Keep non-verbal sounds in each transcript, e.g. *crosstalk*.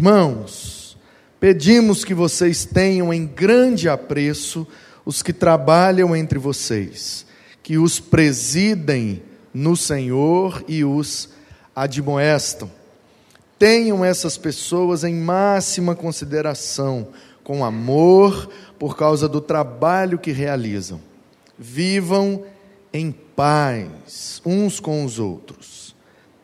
Irmãos, pedimos que vocês tenham em grande apreço os que trabalham entre vocês, que os presidem no Senhor e os admoestam. Tenham essas pessoas em máxima consideração, com amor, por causa do trabalho que realizam. Vivam em paz uns com os outros.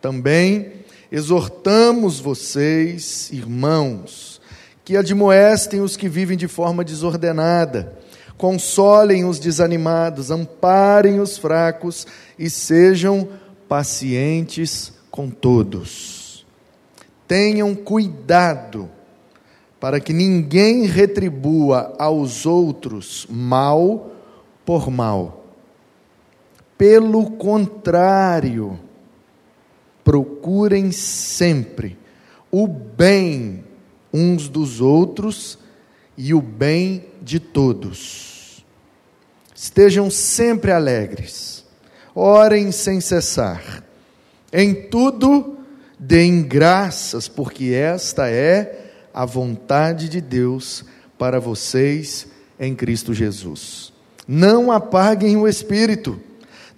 Também exortamos vocês, irmãos, que admoestem os que vivem de forma desordenada, consolem os desanimados, amparem os fracos e sejam pacientes com todos. Tenham cuidado para que ninguém retribua aos outros mal por mal. Pelo contrário, procurem sempre o bem uns dos outros e o bem de todos. Estejam sempre alegres, orem sem cessar. Em tudo, deem graças, porque esta é a vontade de Deus para vocês em Cristo Jesus. Não apaguem o espírito,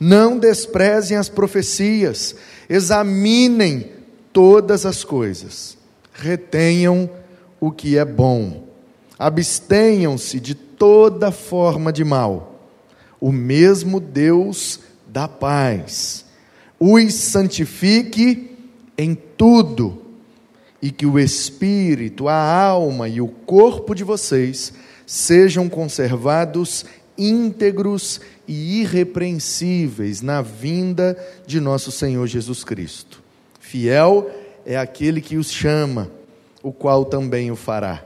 não desprezem as profecias, examinem todas as coisas, retenham o que é bom, abstenham-se de toda forma de mal. O mesmo Deus da paz os santifique em tudo, e que o espírito, a alma e o corpo de vocês sejam conservados íntegros e irrepreensíveis na vinda de nosso Senhor Jesus Cristo. Fiel é aquele que os chama, o qual também o fará.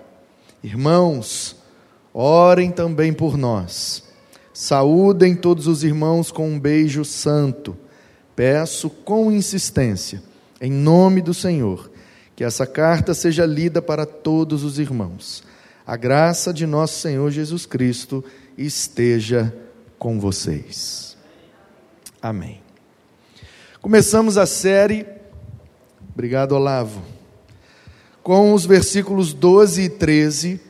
Irmãos, orem também por nós. Saúdem todos os irmãos com um beijo santo. Peço com insistência, em nome do Senhor, que essa carta seja lida para todos os irmãos. A graça de nosso Senhor Jesus Cristo esteja com vocês. Amém. Começamos a série, obrigado Olavo, com os versículos 12 e 13,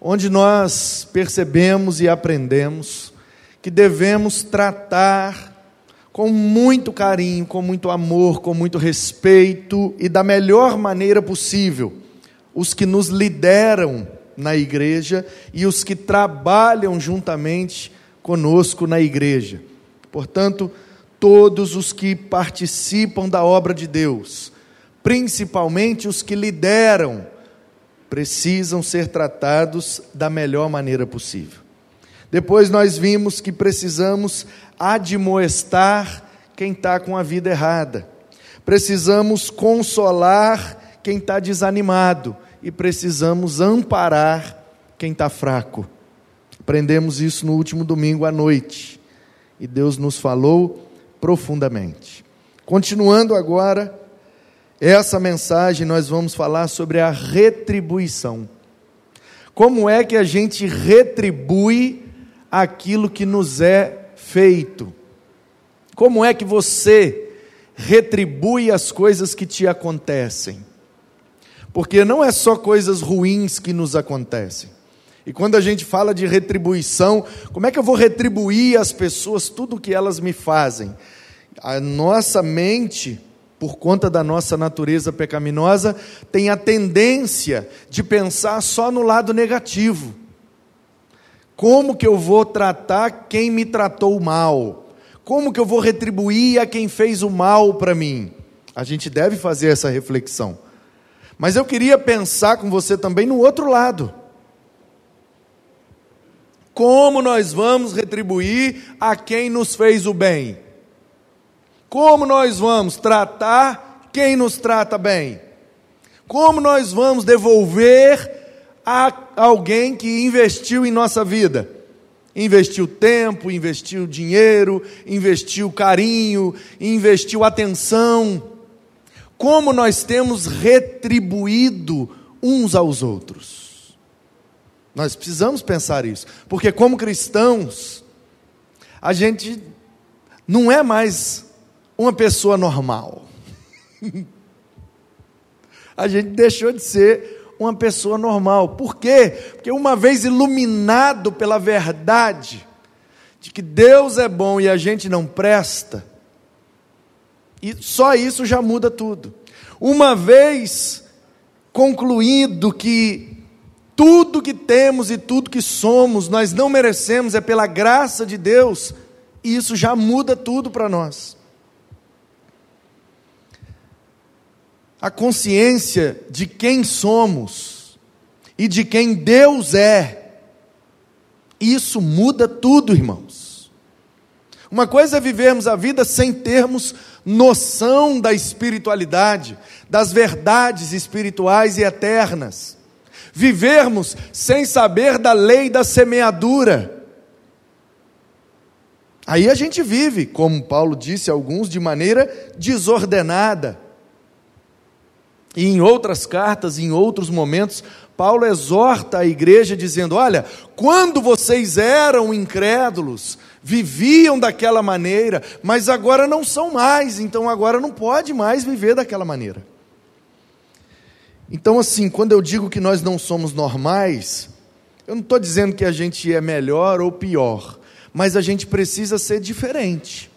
onde nós percebemos e aprendemos que devemos tratar com muito carinho, com muito amor, com muito respeito e da melhor maneira possível os que nos lideram na igreja e os que trabalham juntamente conosco na igreja. Portanto, todos os que participam da obra de Deus, principalmente os que lideram, precisam ser tratados da melhor maneira possível. Depois nós vimos que precisamos admoestar quem está com a vida errada, precisamos consolar quem está desanimado e precisamos amparar quem está fraco. Aprendemos isso no último domingo à noite e Deus nos falou profundamente. Continuando agora essa mensagem, nós vamos falar sobre a retribuição. Como é que a gente retribui aquilo que nos é feito? Como é que você retribui as coisas que te acontecem? Porque não é só coisas ruins que nos acontecem. E quando a gente fala de retribuição, como é que eu vou retribuir às pessoas tudo o que elas me fazem? A nossa mente, por conta da nossa natureza pecaminosa, tem a tendência de pensar só no lado negativo. Como que eu vou tratar quem me tratou mal? Como que eu vou retribuir a quem fez o mal para mim? A gente deve fazer essa reflexão. Mas eu queria pensar com você também no outro lado. Como nós vamos retribuir a quem nos fez o bem? Como nós vamos tratar quem nos trata bem? Como nós vamos devolver a alguém que investiu em nossa vida? Investiu tempo, investiu dinheiro, investiu carinho, investiu atenção como nós temos retribuído uns aos outros. Nós precisamos pensar isso, porque como cristãos, a gente não é mais uma pessoa normal. *laughs* a gente deixou de ser uma pessoa normal. Por quê? Porque uma vez iluminado pela verdade de que Deus é bom e a gente não presta, e só isso já muda tudo. Uma vez concluído que tudo que temos e tudo que somos nós não merecemos, é pela graça de Deus, isso já muda tudo para nós. A consciência de quem somos e de quem Deus é, isso muda tudo, irmãos. Uma coisa é vivermos a vida sem termos noção da espiritualidade, das verdades espirituais e eternas. Vivermos sem saber da lei da semeadura Aí a gente vive, como Paulo disse a alguns, de maneira desordenada. E em outras cartas, em outros momentos, Paulo exorta a igreja dizendo: Olha, quando vocês eram incrédulos, viviam daquela maneira, mas agora não são mais, então agora não pode mais viver daquela maneira. Então, assim, quando eu digo que nós não somos normais, eu não estou dizendo que a gente é melhor ou pior mas a gente precisa ser diferente.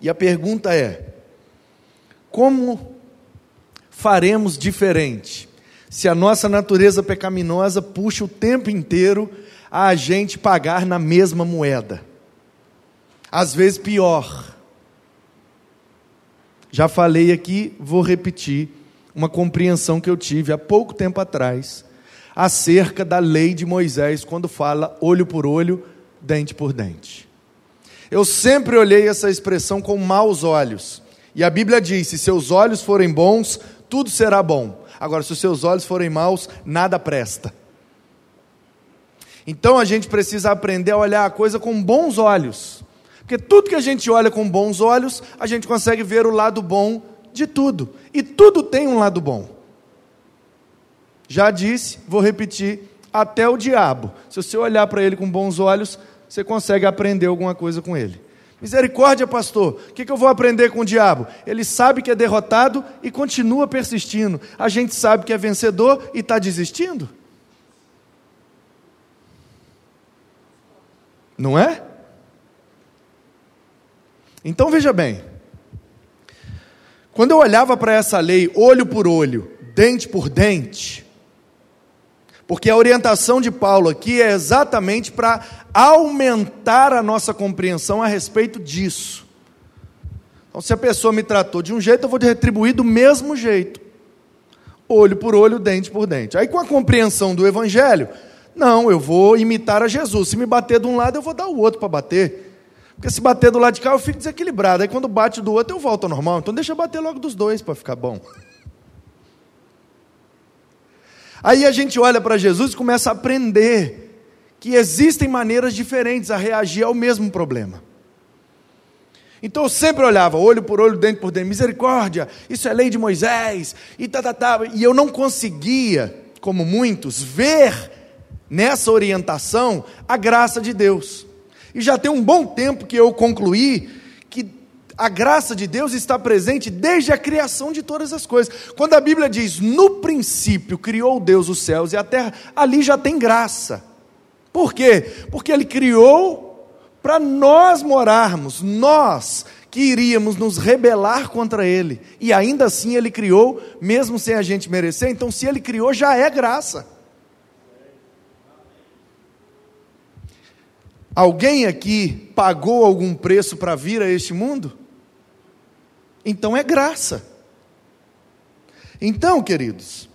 E a pergunta é: como faremos diferente se a nossa natureza pecaminosa puxa o tempo inteiro a gente pagar na mesma moeda? Às vezes pior. Já falei aqui, vou repetir uma compreensão que eu tive há pouco tempo atrás acerca da lei de Moisés, quando fala olho por olho, dente por dente. Eu sempre olhei essa expressão com maus olhos. E a Bíblia diz: se seus olhos forem bons, tudo será bom. Agora, se os seus olhos forem maus, nada presta. Então a gente precisa aprender a olhar a coisa com bons olhos. Porque tudo que a gente olha com bons olhos, a gente consegue ver o lado bom de tudo. E tudo tem um lado bom. Já disse, vou repetir, até o diabo. Se você olhar para ele com bons olhos, você consegue aprender alguma coisa com ele. Misericórdia, pastor. O que, que eu vou aprender com o diabo? Ele sabe que é derrotado e continua persistindo. A gente sabe que é vencedor e está desistindo. Não é? Então veja bem. Quando eu olhava para essa lei, olho por olho, dente por dente, porque a orientação de Paulo aqui é exatamente para aumentar a nossa compreensão a respeito disso. Então, se a pessoa me tratou de um jeito, eu vou retribuir do mesmo jeito. Olho por olho, dente por dente. Aí, com a compreensão do Evangelho, não, eu vou imitar a Jesus. Se me bater de um lado, eu vou dar o outro para bater. Porque se bater do lado de cá, eu fico desequilibrado. Aí, quando bate do outro, eu volto ao normal. Então, deixa bater logo dos dois para ficar bom. *laughs* Aí a gente olha para Jesus e começa a aprender que existem maneiras diferentes a reagir ao mesmo problema. Então eu sempre olhava, olho por olho, dente por dente, misericórdia, isso é lei de Moisés, e tá, tá, tá, e eu não conseguia, como muitos, ver nessa orientação a graça de Deus. E já tem um bom tempo que eu concluí a graça de Deus está presente desde a criação de todas as coisas. Quando a Bíblia diz, no princípio criou Deus os céus e a terra, ali já tem graça. Por quê? Porque Ele criou para nós morarmos, nós que iríamos nos rebelar contra Ele. E ainda assim Ele criou, mesmo sem a gente merecer. Então, se Ele criou, já é graça. Alguém aqui pagou algum preço para vir a este mundo? Então é graça. Então, queridos,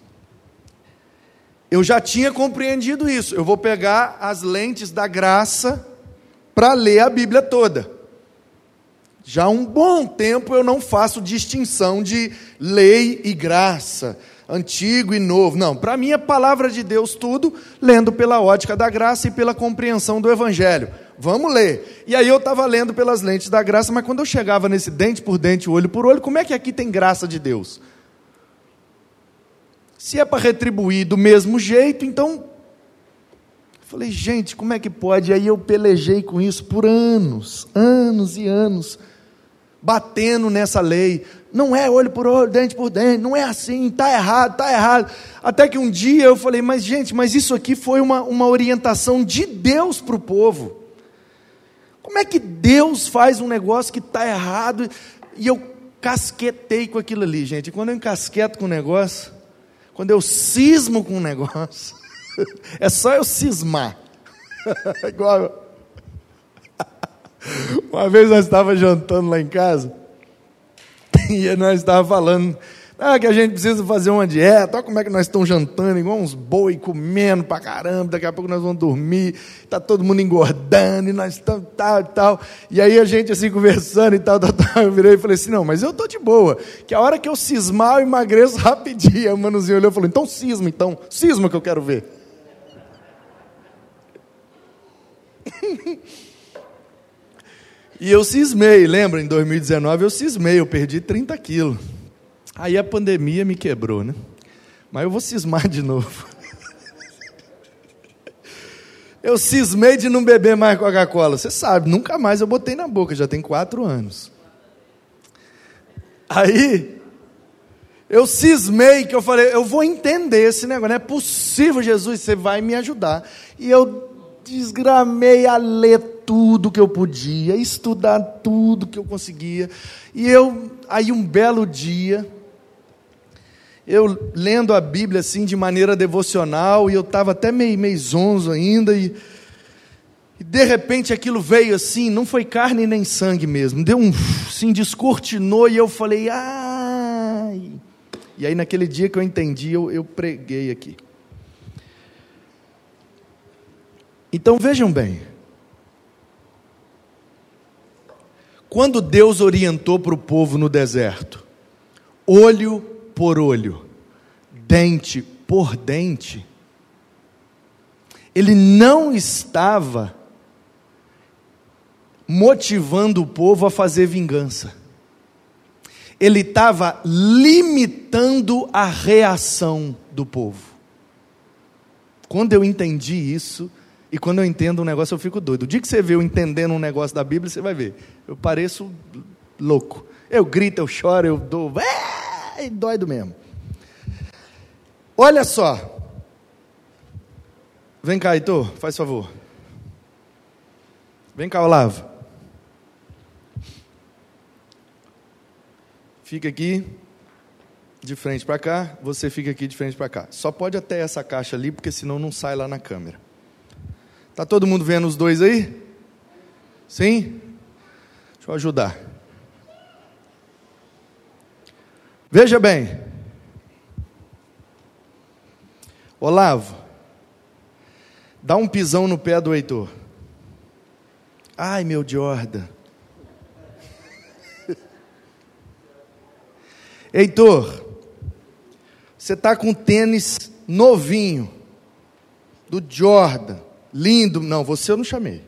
eu já tinha compreendido isso. Eu vou pegar as lentes da graça para ler a Bíblia toda. Já há um bom tempo eu não faço distinção de lei e graça, antigo e novo. Não, para mim é palavra de Deus tudo, lendo pela ótica da graça e pela compreensão do Evangelho. Vamos ler. E aí eu estava lendo pelas lentes da graça, mas quando eu chegava nesse dente por dente, olho por olho, como é que aqui tem graça de Deus? Se é para retribuir do mesmo jeito, então. Falei, gente, como é que pode? E aí eu pelejei com isso por anos, anos e anos. Batendo nessa lei. Não é olho por olho, dente por dente, não é assim, está errado, está errado. Até que um dia eu falei, mas gente, mas isso aqui foi uma, uma orientação de Deus para o povo. Como é que Deus faz um negócio que está errado e eu casquetei com aquilo ali, gente? E quando eu encasqueto com o negócio, quando eu cismo com um negócio, *laughs* é só eu cismar. *laughs* Igual. Uma vez nós estávamos jantando lá em casa, e nós estávamos falando ah, que a gente precisa fazer uma dieta, olha como é que nós estamos jantando, igual uns boi comendo pra caramba, daqui a pouco nós vamos dormir, está todo mundo engordando, e nós estamos tal e tal. E aí a gente assim conversando e tal, tal, tal, eu virei e falei assim, não, mas eu estou de boa, que a hora que eu cismar eu emagreço *laughs* rapidinho. O manuzinho olhou e falou, então cisma então, cisma que eu quero ver. *laughs* e eu cismei, lembra, em 2019 eu cismei, eu perdi 30 quilos. Aí a pandemia me quebrou, né? Mas eu vou cismar de novo. *laughs* Eu cismei de não beber mais Coca-Cola. Você sabe, nunca mais eu botei na boca, já tem quatro anos. Aí, eu cismei que eu falei, eu vou entender esse negócio, não é possível, Jesus, você vai me ajudar. E eu desgramei a ler tudo que eu podia, estudar tudo que eu conseguia. E eu, aí um belo dia, eu lendo a Bíblia assim de maneira devocional, e eu estava até meio, meio zonzo ainda, e, e, de repente aquilo veio assim, não foi carne nem sangue mesmo, deu um, assim, descortinou, e eu falei, ai. E aí naquele dia que eu entendi, eu, eu preguei aqui. Então vejam bem, quando Deus orientou para o povo no deserto, olho por olho, dente por dente, ele não estava motivando o povo a fazer vingança. Ele estava limitando a reação do povo. Quando eu entendi isso, e quando eu entendo um negócio, eu fico doido. O dia que você vê eu entendendo um negócio da Bíblia, você vai ver. Eu pareço louco. Eu grito, eu choro, eu dou. É! e dói do mesmo. Olha só. Vem cá, Heitor, faz favor. Vem cá, Olavo. Fica aqui de frente para cá, você fica aqui de frente para cá. Só pode até essa caixa ali, porque senão não sai lá na câmera. Tá todo mundo vendo os dois aí? Sim? Deixa eu ajudar. Veja bem. Olavo, dá um pisão no pé do Heitor. Ai, meu Jordan. *laughs* Heitor, você está com tênis novinho, do Jordan, lindo. Não, você eu não chamei.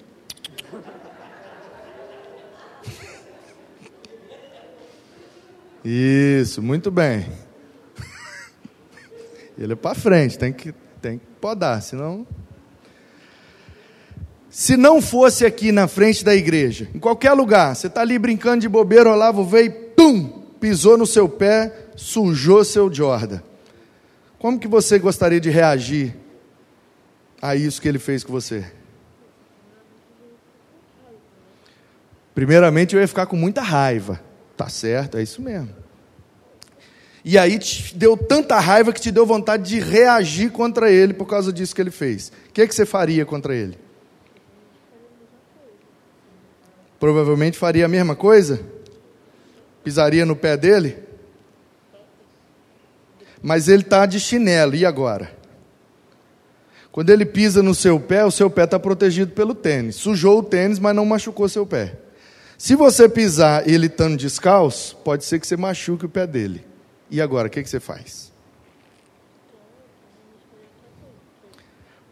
Isso, muito bem. Ele é para frente, tem que, tem que podar, senão. Se não fosse aqui na frente da igreja, em qualquer lugar, você está ali brincando de bobeira, o Olavo veio pum, pisou no seu pé, sujou seu Jordan. Como que você gostaria de reagir a isso que ele fez com você? Primeiramente, eu ia ficar com muita raiva. Tá certo, é isso mesmo. E aí te deu tanta raiva que te deu vontade de reagir contra ele por causa disso que ele fez. O que, é que você faria contra ele? Provavelmente faria a mesma coisa? Pisaria no pé dele? Mas ele está de chinelo, e agora? Quando ele pisa no seu pé, o seu pé está protegido pelo tênis. Sujou o tênis, mas não machucou seu pé. Se você pisar ele estando descalço, pode ser que você machuque o pé dele. E agora, o que, que você faz?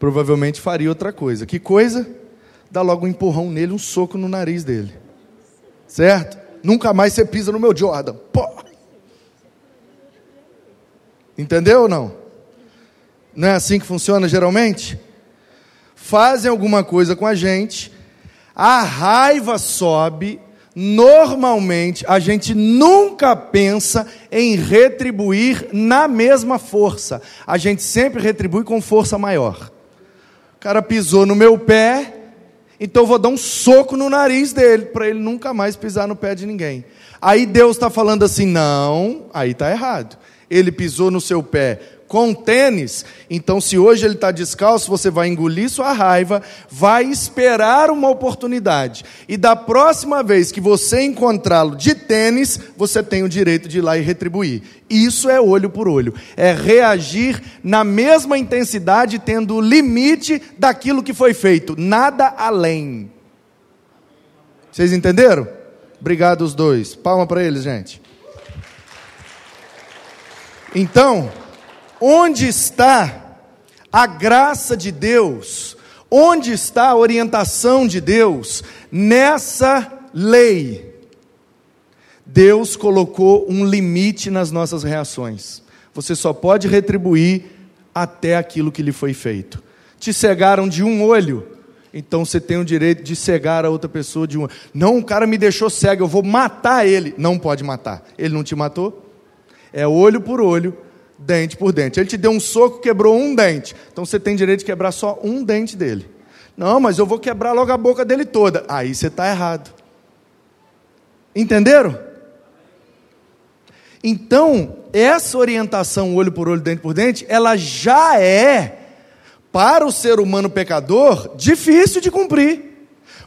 Provavelmente faria outra coisa. Que coisa? Dá logo um empurrão nele, um soco no nariz dele. Certo? Nunca mais você pisa no meu Jordan. Pô! Entendeu ou não? Não é assim que funciona geralmente? Fazem alguma coisa com a gente, a raiva sobe, normalmente a gente nunca pensa em retribuir na mesma força. A gente sempre retribui com força maior. O cara pisou no meu pé, então vou dar um soco no nariz dele, para ele nunca mais pisar no pé de ninguém. Aí Deus está falando assim: não, aí está errado. Ele pisou no seu pé com tênis, então se hoje ele está descalço, você vai engolir sua raiva, vai esperar uma oportunidade. E da próxima vez que você encontrá-lo de tênis, você tem o direito de ir lá e retribuir. Isso é olho por olho. É reagir na mesma intensidade, tendo o limite daquilo que foi feito, nada além. Vocês entenderam? Obrigado os dois. Palma para eles, gente. Então, Onde está a graça de Deus? Onde está a orientação de Deus nessa lei? Deus colocou um limite nas nossas reações. Você só pode retribuir até aquilo que lhe foi feito. Te cegaram de um olho, então você tem o direito de cegar a outra pessoa de um. Não, o cara me deixou cego, eu vou matar ele. Não pode matar. Ele não te matou? É olho por olho, dente por dente. Ele te deu um soco, quebrou um dente. Então você tem direito de quebrar só um dente dele. Não, mas eu vou quebrar logo a boca dele toda. Aí você está errado. Entenderam? Então, essa orientação olho por olho, dente por dente, ela já é, para o ser humano pecador, difícil de cumprir.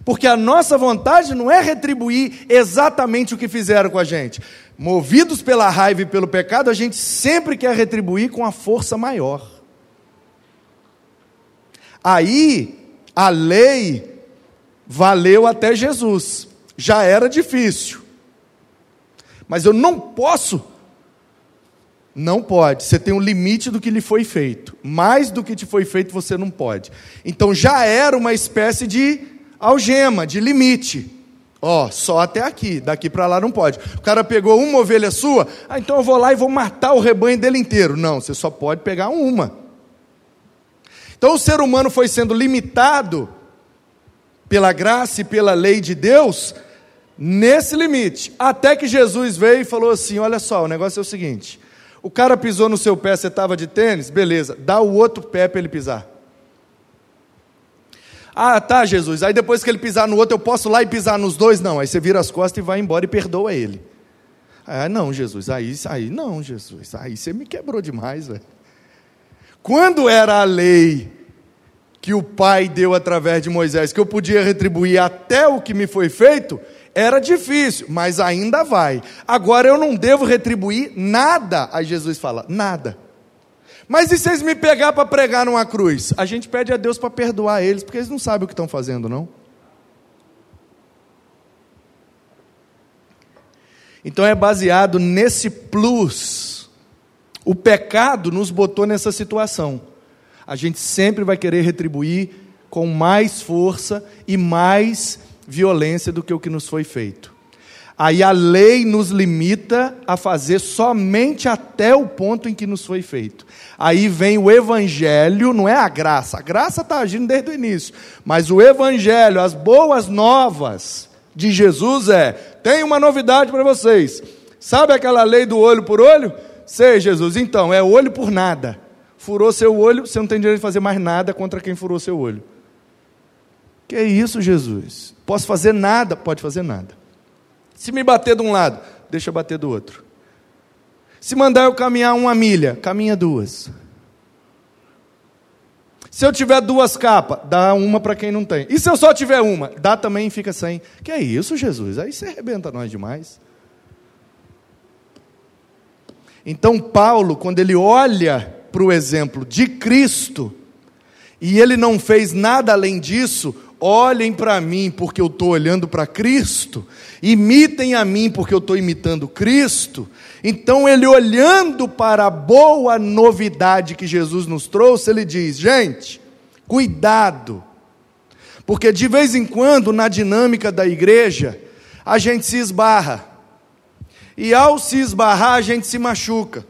Porque a nossa vontade não é retribuir exatamente o que fizeram com a gente. Movidos pela raiva e pelo pecado, a gente sempre quer retribuir com a força maior. Aí, a lei valeu até Jesus. Já era difícil. Mas eu não posso. Não pode. Você tem um limite do que lhe foi feito. Mais do que te foi feito, você não pode. Então já era uma espécie de algema, de limite. Ó, oh, só até aqui, daqui para lá não pode. O cara pegou uma ovelha sua, ah, então eu vou lá e vou matar o rebanho dele inteiro. Não, você só pode pegar uma. Então o ser humano foi sendo limitado pela graça e pela lei de Deus nesse limite, até que Jesus veio e falou assim: olha só, o negócio é o seguinte: o cara pisou no seu pé, você estava de tênis, beleza, dá o outro pé para ele pisar. Ah, tá, Jesus. Aí depois que ele pisar no outro, eu posso lá e pisar nos dois? Não. Aí você vira as costas e vai embora e perdoa ele. Ah, não, Jesus. Aí, aí não, Jesus. Aí você me quebrou demais, velho. Quando era a lei que o Pai deu através de Moisés, que eu podia retribuir até o que me foi feito, era difícil, mas ainda vai. Agora eu não devo retribuir nada. Aí Jesus fala: nada. Mas e se eles me pegar para pregar numa cruz? A gente pede a Deus para perdoar eles, porque eles não sabem o que estão fazendo, não? Então é baseado nesse plus. O pecado nos botou nessa situação. A gente sempre vai querer retribuir com mais força e mais violência do que o que nos foi feito. Aí a lei nos limita a fazer somente até o ponto em que nos foi feito. Aí vem o evangelho, não é a graça, a graça está agindo desde o início, mas o evangelho, as boas novas de Jesus é: tem uma novidade para vocês. Sabe aquela lei do olho por olho? Sei, Jesus, então, é olho por nada. Furou seu olho, você não tem direito de fazer mais nada contra quem furou seu olho. Que é isso, Jesus? Posso fazer nada? Pode fazer nada. Se me bater de um lado, deixa eu bater do outro. Se mandar eu caminhar uma milha, caminha duas. Se eu tiver duas capas, dá uma para quem não tem. E se eu só tiver uma, dá também e fica sem. Que é isso, Jesus? Aí você arrebenta nós demais. Então, Paulo, quando ele olha para o exemplo de Cristo, e ele não fez nada além disso, olhem para mim porque eu estou olhando para Cristo, imitem a mim porque eu estou imitando Cristo. Então, ele olhando para a boa novidade que Jesus nos trouxe, ele diz: gente, cuidado, porque de vez em quando, na dinâmica da igreja, a gente se esbarra, e ao se esbarrar, a gente se machuca,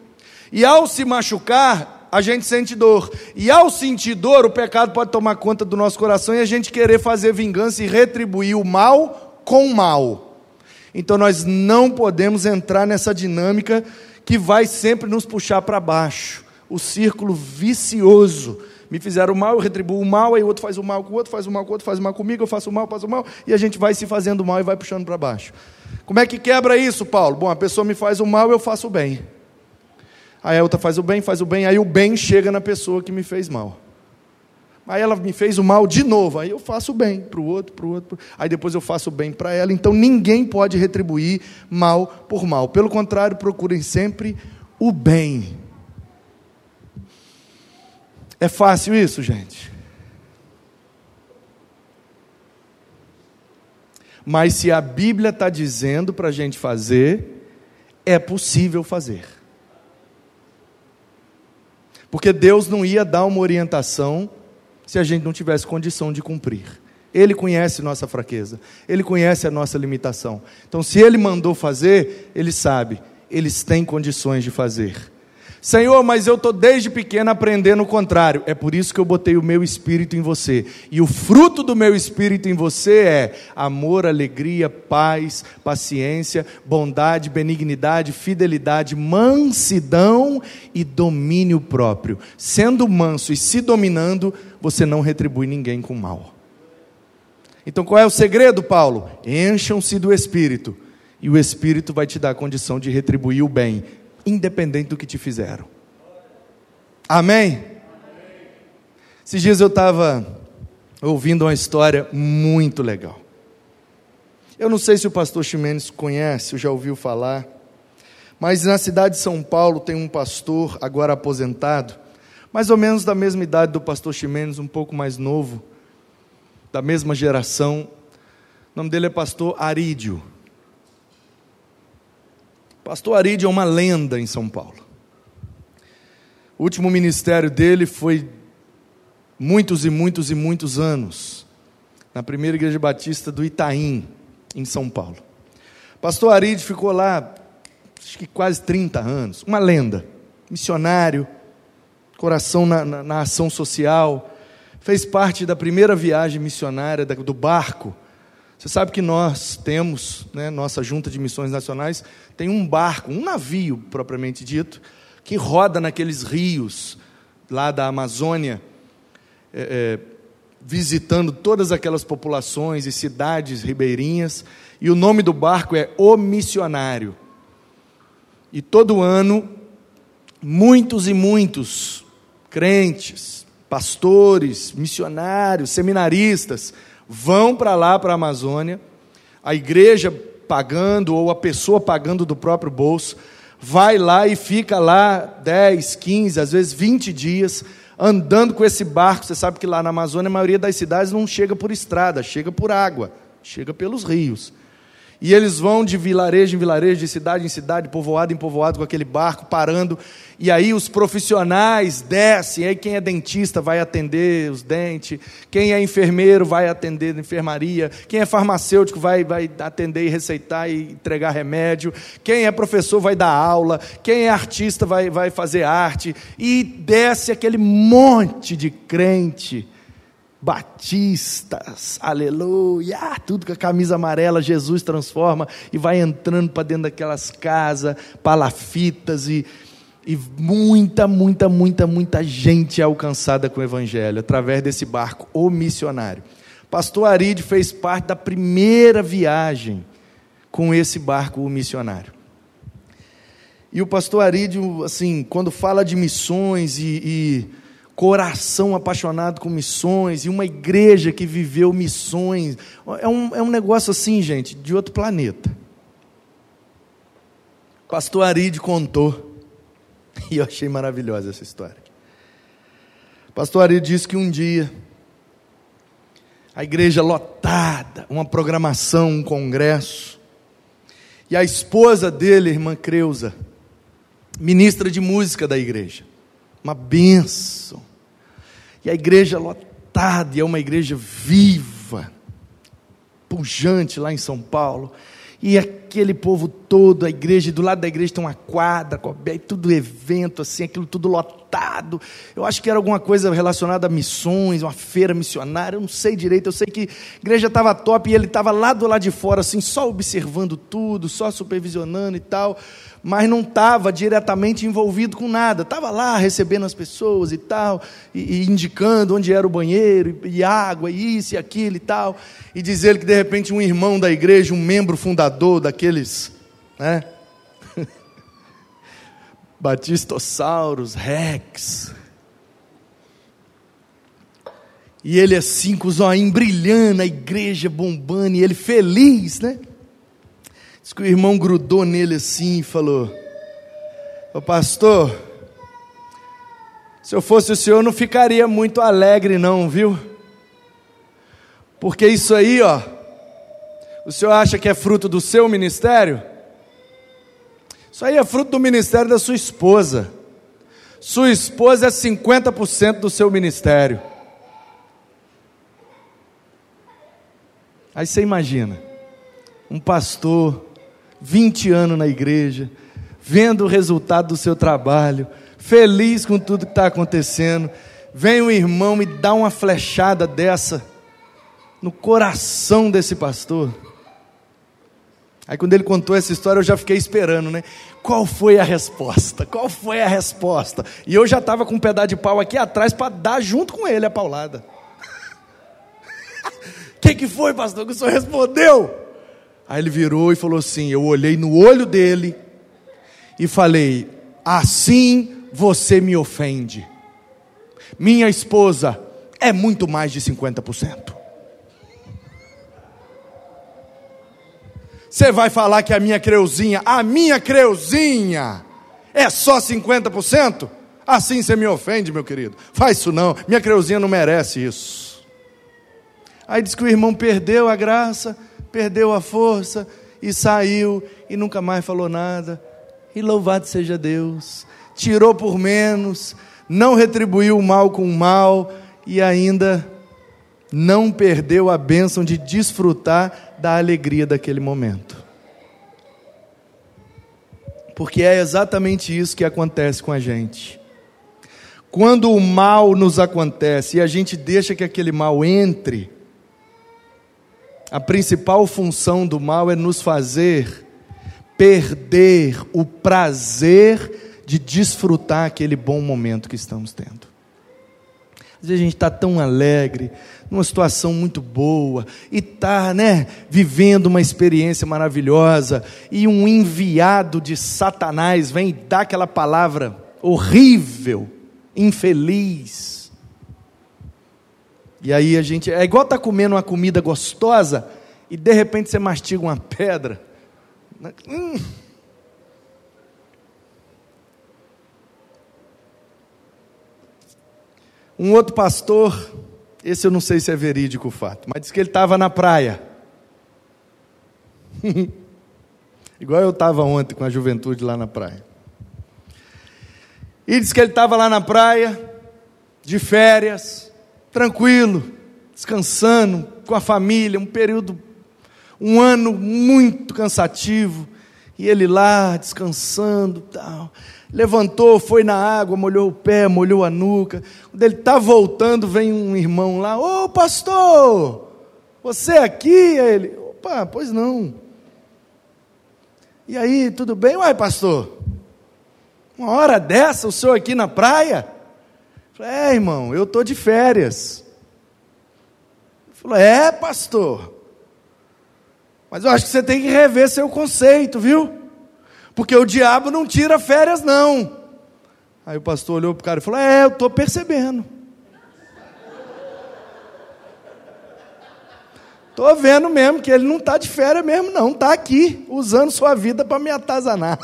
e ao se machucar, a gente sente dor. E ao sentir dor, o pecado pode tomar conta do nosso coração e a gente querer fazer vingança e retribuir o mal com o mal. Então nós não podemos entrar nessa dinâmica que vai sempre nos puxar para baixo o círculo vicioso. Me fizeram mal, eu retribuo o mal, aí o outro faz o mal com o outro, faz o mal com o outro, faz o mal comigo, eu faço o mal, faço o mal, e a gente vai se fazendo mal e vai puxando para baixo. Como é que quebra isso, Paulo? Bom, a pessoa me faz o mal, eu faço o bem. Aí a outra faz o bem, faz o bem, aí o bem chega na pessoa que me fez mal. Aí ela me fez o mal de novo, aí eu faço o bem para o outro, para o outro, aí depois eu faço o bem para ela. Então ninguém pode retribuir mal por mal. Pelo contrário, procurem sempre o bem. É fácil isso, gente? Mas se a Bíblia está dizendo para a gente fazer, é possível fazer. Porque Deus não ia dar uma orientação se a gente não tivesse condição de cumprir. Ele conhece nossa fraqueza, ele conhece a nossa limitação. Então, se ele mandou fazer, ele sabe, eles têm condições de fazer. Senhor, mas eu estou desde pequeno aprendendo o contrário. É por isso que eu botei o meu espírito em você. E o fruto do meu espírito em você é amor, alegria, paz, paciência, bondade, benignidade, fidelidade, mansidão e domínio próprio. Sendo manso e se dominando, você não retribui ninguém com mal. Então qual é o segredo, Paulo? Encham-se do espírito. E o espírito vai te dar a condição de retribuir o bem independente do que te fizeram. Amém? Esses dias eu estava ouvindo uma história muito legal. Eu não sei se o pastor Ximenes conhece ou já ouviu falar, mas na cidade de São Paulo tem um pastor agora aposentado, mais ou menos da mesma idade do pastor Ximenes, um pouco mais novo, da mesma geração. O nome dele é pastor Arídio. Pastor Arídio é uma lenda em São Paulo. O último ministério dele foi muitos e muitos e muitos anos, na primeira igreja batista do Itaim, em São Paulo. Pastor Arídio ficou lá, acho que quase 30 anos, uma lenda, missionário, coração na, na, na ação social, fez parte da primeira viagem missionária do barco você sabe que nós temos, né, nossa junta de missões nacionais, tem um barco, um navio propriamente dito, que roda naqueles rios lá da Amazônia, é, é, visitando todas aquelas populações e cidades ribeirinhas, e o nome do barco é O Missionário. E todo ano, muitos e muitos crentes, pastores, missionários, seminaristas, vão para lá, para a Amazônia, a igreja pagando ou a pessoa pagando do próprio bolso, vai lá e fica lá 10, 15, às vezes 20 dias, andando com esse barco. Você sabe que lá na Amazônia a maioria das cidades não chega por estrada, chega por água, chega pelos rios. E eles vão de vilarejo em vilarejo, de cidade em cidade, povoado em povoado, com aquele barco parando. E aí os profissionais descem. E aí quem é dentista vai atender os dentes. Quem é enfermeiro vai atender a enfermaria. Quem é farmacêutico vai, vai atender e receitar e entregar remédio. Quem é professor vai dar aula. Quem é artista vai, vai fazer arte. E desce aquele monte de crente batistas, aleluia, tudo com a camisa amarela, Jesus transforma e vai entrando para dentro daquelas casas, palafitas e, e muita, muita, muita, muita gente é alcançada com o Evangelho, através desse barco, o missionário. Pastor Aride fez parte da primeira viagem com esse barco, o missionário. E o pastor Arídio, assim, quando fala de missões e, e coração apaixonado com missões e uma igreja que viveu missões. É um, é um negócio assim, gente, de outro planeta. Pastor Aride contou, *laughs* e eu achei maravilhosa essa história. Pastor Aride disse que um dia, a igreja lotada, uma programação, um congresso, e a esposa dele, irmã Creuza, ministra de música da igreja, uma benção. E a igreja lotada, e é uma igreja viva, pujante lá em São Paulo. E aquele povo todo, a igreja, do lado da igreja tem uma quadra, tudo evento, assim, aquilo tudo lotado. Eu acho que era alguma coisa relacionada a missões, uma feira missionária, eu não sei direito. Eu sei que a igreja estava top e ele estava lá do lado de fora, assim, só observando tudo, só supervisionando e tal mas não estava diretamente envolvido com nada. Estava lá recebendo as pessoas e tal, e, e, indicando onde era o banheiro, e, e água, e isso e aquilo e tal. E dizer que de repente um irmão da igreja, um membro fundador daqueles, né? *laughs* Batistossauros, Rex. E ele assim, com os olhinhos brilhando, a igreja bombando, e ele feliz, né? Diz que o irmão grudou nele assim e falou: Ô pastor, se eu fosse o senhor, não ficaria muito alegre, não, viu? Porque isso aí, ó, o senhor acha que é fruto do seu ministério? Isso aí é fruto do ministério da sua esposa. Sua esposa é 50% do seu ministério. Aí você imagina, um pastor 20 anos na igreja, vendo o resultado do seu trabalho, feliz com tudo que está acontecendo. Vem um irmão e dá uma flechada dessa no coração desse pastor. Aí quando ele contou essa história, eu já fiquei esperando, né? Qual foi a resposta? Qual foi a resposta? E eu já estava com um pedaço de pau aqui atrás para dar junto com ele a paulada. O *laughs* que, que foi, pastor, que o senhor respondeu? Aí ele virou e falou assim: Eu olhei no olho dele e falei: Assim você me ofende. Minha esposa é muito mais de 50%. Você vai falar que a minha creuzinha, a minha creuzinha, é só 50%? Assim você me ofende, meu querido. Faz isso não, minha creuzinha não merece isso. Aí diz que o irmão perdeu a graça perdeu a força e saiu e nunca mais falou nada. E louvado seja Deus. Tirou por menos, não retribuiu o mal com o mal e ainda não perdeu a bênção de desfrutar da alegria daquele momento. Porque é exatamente isso que acontece com a gente. Quando o mal nos acontece e a gente deixa que aquele mal entre, a principal função do mal é nos fazer perder o prazer de desfrutar aquele bom momento que estamos tendo. Às vezes a gente está tão alegre, numa situação muito boa, e está né, vivendo uma experiência maravilhosa, e um enviado de Satanás vem e dá aquela palavra horrível, infeliz, e aí a gente. É igual estar tá comendo uma comida gostosa e de repente você mastiga uma pedra. Hum. Um outro pastor, esse eu não sei se é verídico o fato, mas disse que ele estava na praia. *laughs* Igual eu estava ontem com a juventude lá na praia. E disse que ele estava lá na praia, de férias, tranquilo, descansando com a família, um período, um ano muito cansativo, e ele lá descansando, tal. Levantou, foi na água, molhou o pé, molhou a nuca. Quando ele está voltando, vem um irmão lá, ô pastor, você é aqui? Aí ele, opa, pois não. E aí, tudo bem? Uai, pastor, uma hora dessa, o senhor aqui na praia? Falei, é, irmão, eu estou de férias. Ele falou, é, pastor. Mas eu acho que você tem que rever seu conceito, viu? Porque o diabo não tira férias, não. Aí o pastor olhou para o cara e falou: É, eu estou percebendo. Estou vendo mesmo que ele não está de férias mesmo, não. Está aqui, usando sua vida para me atazanar.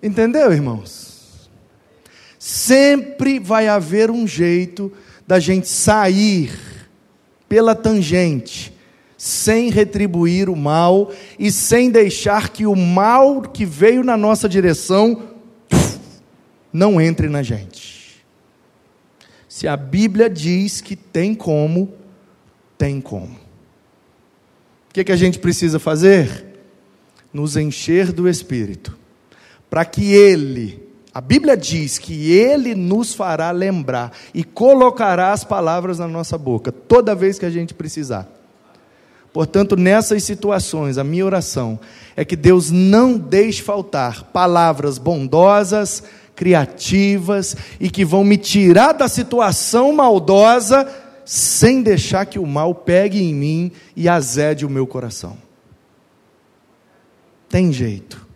Entendeu, irmãos? Sempre vai haver um jeito da gente sair pela tangente, sem retribuir o mal e sem deixar que o mal que veio na nossa direção não entre na gente. Se a Bíblia diz que tem como, tem como. O que, que a gente precisa fazer? Nos encher do Espírito, para que Ele, a Bíblia diz que Ele nos fará lembrar e colocará as palavras na nossa boca, toda vez que a gente precisar. Portanto, nessas situações, a minha oração é que Deus não deixe faltar palavras bondosas, criativas e que vão me tirar da situação maldosa sem deixar que o mal pegue em mim e azede o meu coração. Tem jeito.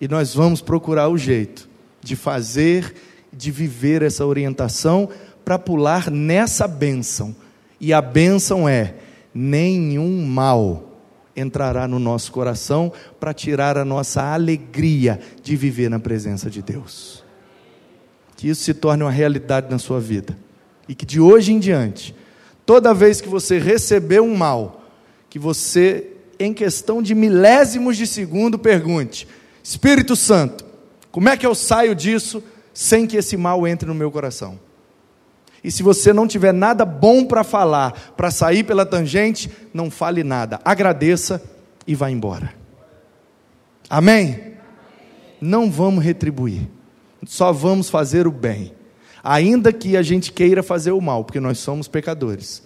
E nós vamos procurar o jeito de fazer, de viver essa orientação para pular nessa bênção. E a bênção é nenhum mal entrará no nosso coração para tirar a nossa alegria de viver na presença de Deus. Que isso se torne uma realidade na sua vida. E que de hoje em diante, toda vez que você receber um mal, que você, em questão de milésimos de segundo, pergunte: Espírito Santo, como é que eu saio disso sem que esse mal entre no meu coração? E se você não tiver nada bom para falar, para sair pela tangente, não fale nada. Agradeça e vá embora. Amém? Não vamos retribuir. Só vamos fazer o bem. Ainda que a gente queira fazer o mal, porque nós somos pecadores.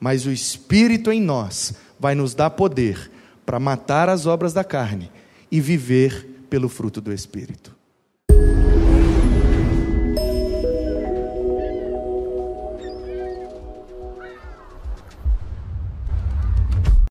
Mas o Espírito em nós vai nos dar poder para matar as obras da carne e viver pelo fruto do Espírito.